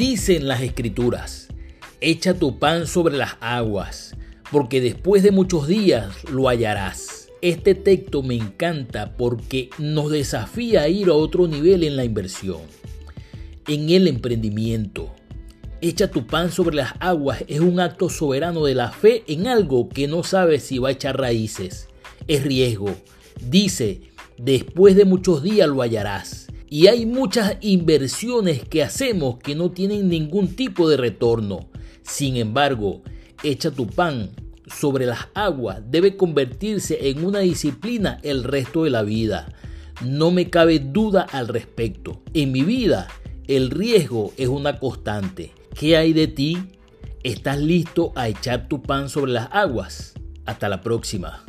Dicen las escrituras, echa tu pan sobre las aguas, porque después de muchos días lo hallarás. Este texto me encanta porque nos desafía a ir a otro nivel en la inversión, en el emprendimiento. Echa tu pan sobre las aguas es un acto soberano de la fe en algo que no sabes si va a echar raíces. Es riesgo. Dice, después de muchos días lo hallarás. Y hay muchas inversiones que hacemos que no tienen ningún tipo de retorno. Sin embargo, echa tu pan sobre las aguas debe convertirse en una disciplina el resto de la vida. No me cabe duda al respecto. En mi vida, el riesgo es una constante. ¿Qué hay de ti? ¿Estás listo a echar tu pan sobre las aguas? Hasta la próxima.